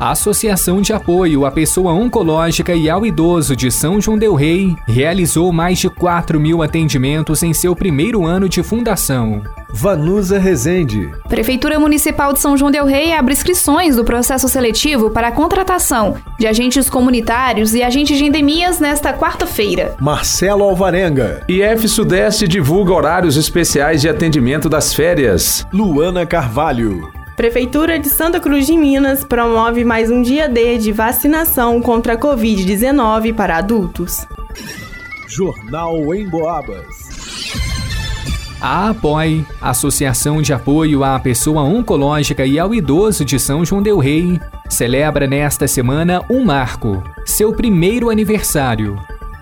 A Associação de Apoio à Pessoa Oncológica e ao Idoso de São João Del Rei realizou mais de 4 mil atendimentos em seu primeiro ano de fundação. Vanusa Rezende. Prefeitura Municipal de São João Del Rei abre inscrições do processo seletivo para a contratação de agentes comunitários e agentes de endemias nesta quarta-feira. Marcelo Alvarenga. IF Sudeste divulga horários especiais de atendimento das férias. Luana Carvalho. Prefeitura de Santa Cruz de Minas promove mais um dia D de vacinação contra a Covid-19 para adultos. Jornal em Boabas. A APOI, Associação de Apoio à Pessoa Oncológica e ao Idoso de São João Del Rei, celebra nesta semana um marco, seu primeiro aniversário.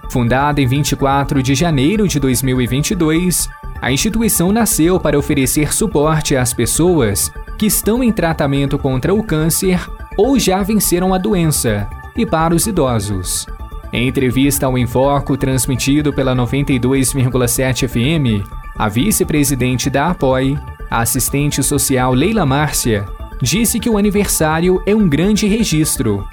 Fundada em 24 de janeiro de 2022, a instituição nasceu para oferecer suporte às pessoas que estão em tratamento contra o câncer ou já venceram a doença, e para os idosos. Em entrevista ao Enfoco transmitido pela 92,7 FM, a vice-presidente da APOI, a assistente social Leila Márcia, disse que o aniversário é um grande registro.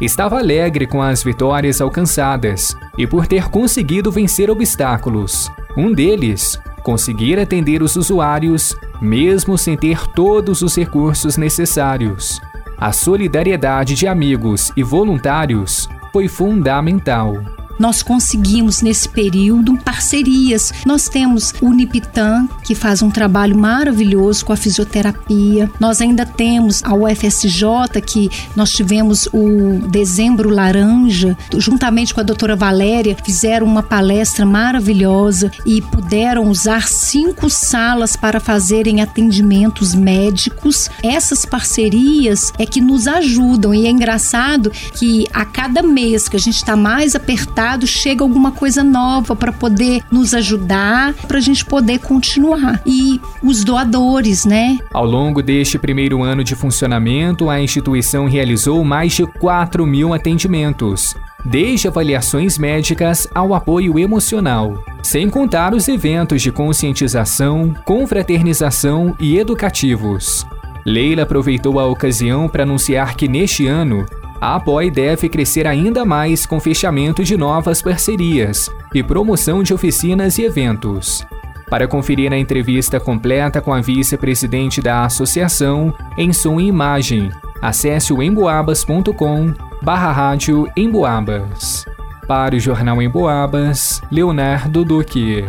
Estava alegre com as vitórias alcançadas e por ter conseguido vencer obstáculos. Um deles, conseguir atender os usuários mesmo sem ter todos os recursos necessários. A solidariedade de amigos e voluntários foi fundamental. Nós conseguimos nesse período parcerias. Nós temos o Unipitan, que faz um trabalho maravilhoso com a fisioterapia. Nós ainda temos a UFSJ, que nós tivemos o Dezembro Laranja, juntamente com a doutora Valéria, fizeram uma palestra maravilhosa e puderam usar cinco salas para fazerem atendimentos médicos. Essas parcerias é que nos ajudam e é engraçado que a cada mês que a gente está mais apertado, chega alguma coisa nova para poder nos ajudar, para a gente poder continuar. E os doadores, né? Ao longo deste primeiro ano de funcionamento, a instituição realizou mais de 4 mil atendimentos desde avaliações médicas ao apoio emocional, sem contar os eventos de conscientização, confraternização e educativos. Leila aproveitou a ocasião para anunciar que neste ano a Apoie deve crescer ainda mais com fechamento de novas parcerias e promoção de oficinas e eventos. Para conferir a entrevista completa com a vice-presidente da associação, em som e imagem, acesse o emboabas.com barra rádio Emboabas. Para o Jornal Emboabas, Leonardo Duque.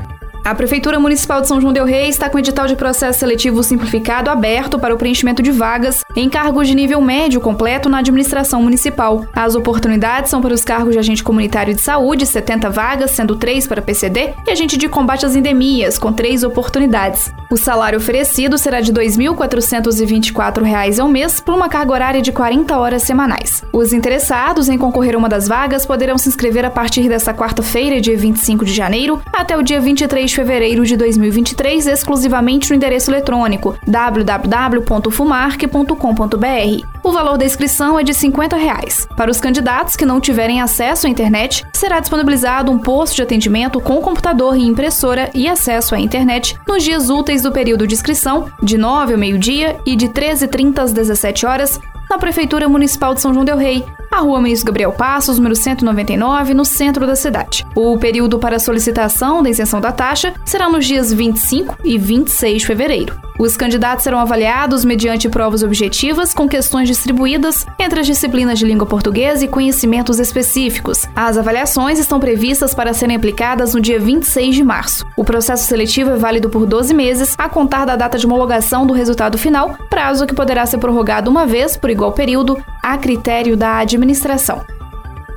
A Prefeitura Municipal de São João Del Rei está com edital de processo seletivo simplificado aberto para o preenchimento de vagas em cargos de nível médio completo na administração municipal. As oportunidades são para os cargos de agente comunitário de saúde, 70 vagas, sendo 3 para PCD, e agente de combate às endemias, com 3 oportunidades. O salário oferecido será de R$ 2.424 ao mês por uma carga horária de 40 horas semanais. Os interessados em concorrer a uma das vagas poderão se inscrever a partir desta quarta-feira, dia 25 de janeiro, até o dia 23 de fevereiro de 2023, exclusivamente no endereço eletrônico www.fumarc.com.br. O valor da inscrição é de 50 reais. Para os candidatos que não tiverem acesso à internet, será disponibilizado um posto de atendimento com computador e impressora e acesso à internet nos dias úteis do período de inscrição, de 9 ao meio-dia e de 13h30 às 17 horas, na Prefeitura Municipal de São João Del Rei, a Rua Ministro Gabriel Passos, número 199, no centro da cidade. O período para solicitação da isenção da taxa será nos dias 25 e 26 de fevereiro. Os candidatos serão avaliados mediante provas objetivas com questões distribuídas entre as disciplinas de língua portuguesa e conhecimentos específicos. As avaliações estão previstas para serem aplicadas no dia 26 de março. O processo seletivo é válido por 12 meses, a contar da data de homologação do resultado final, prazo que poderá ser prorrogado uma vez por igual período, a critério da administração.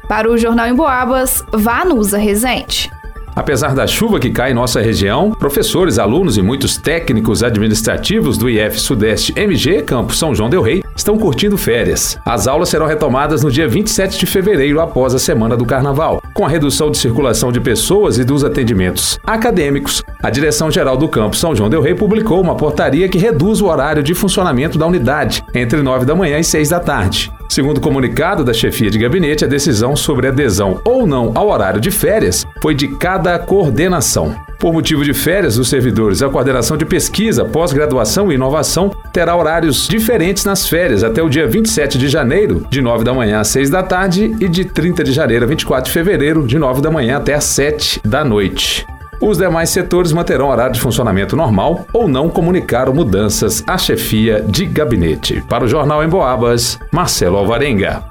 Para o Jornal em Boabas, Vanusa Rezende. Apesar da chuva que cai em nossa região, professores, alunos e muitos técnicos administrativos do IF Sudeste MG Campo São João Del Rei estão curtindo férias. As aulas serão retomadas no dia 27 de fevereiro, após a semana do Carnaval. Com a redução de circulação de pessoas e dos atendimentos acadêmicos, a Direção-Geral do Campo São João Del Rei publicou uma portaria que reduz o horário de funcionamento da unidade, entre 9 da manhã e 6 da tarde. Segundo o comunicado da chefia de gabinete, a decisão sobre adesão ou não ao horário de férias foi de cada coordenação. Por motivo de férias dos servidores, a coordenação de pesquisa, pós-graduação e inovação terá horários diferentes nas férias até o dia 27 de janeiro, de 9 da manhã às 6 da tarde, e de 30 de janeiro a 24 de fevereiro, de 9 da manhã até às 7 da noite. Os demais setores manterão horário de funcionamento normal ou não comunicaram mudanças à chefia de gabinete. Para o Jornal em Boabas, Marcelo Alvarenga.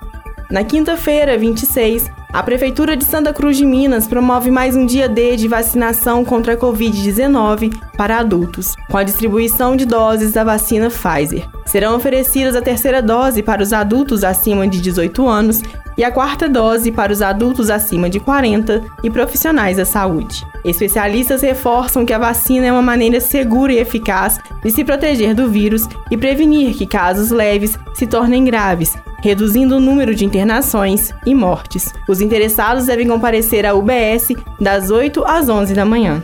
Na quinta-feira, 26, a Prefeitura de Santa Cruz de Minas promove mais um dia D de vacinação contra a Covid-19 para adultos, com a distribuição de doses da vacina Pfizer. Serão oferecidas a terceira dose para os adultos acima de 18 anos e a quarta dose para os adultos acima de 40 e profissionais da saúde. Especialistas reforçam que a vacina é uma maneira segura e eficaz de se proteger do vírus e prevenir que casos leves se tornem graves, reduzindo o número de internações e mortes. Os interessados devem comparecer à UBS das 8 às 11 da manhã.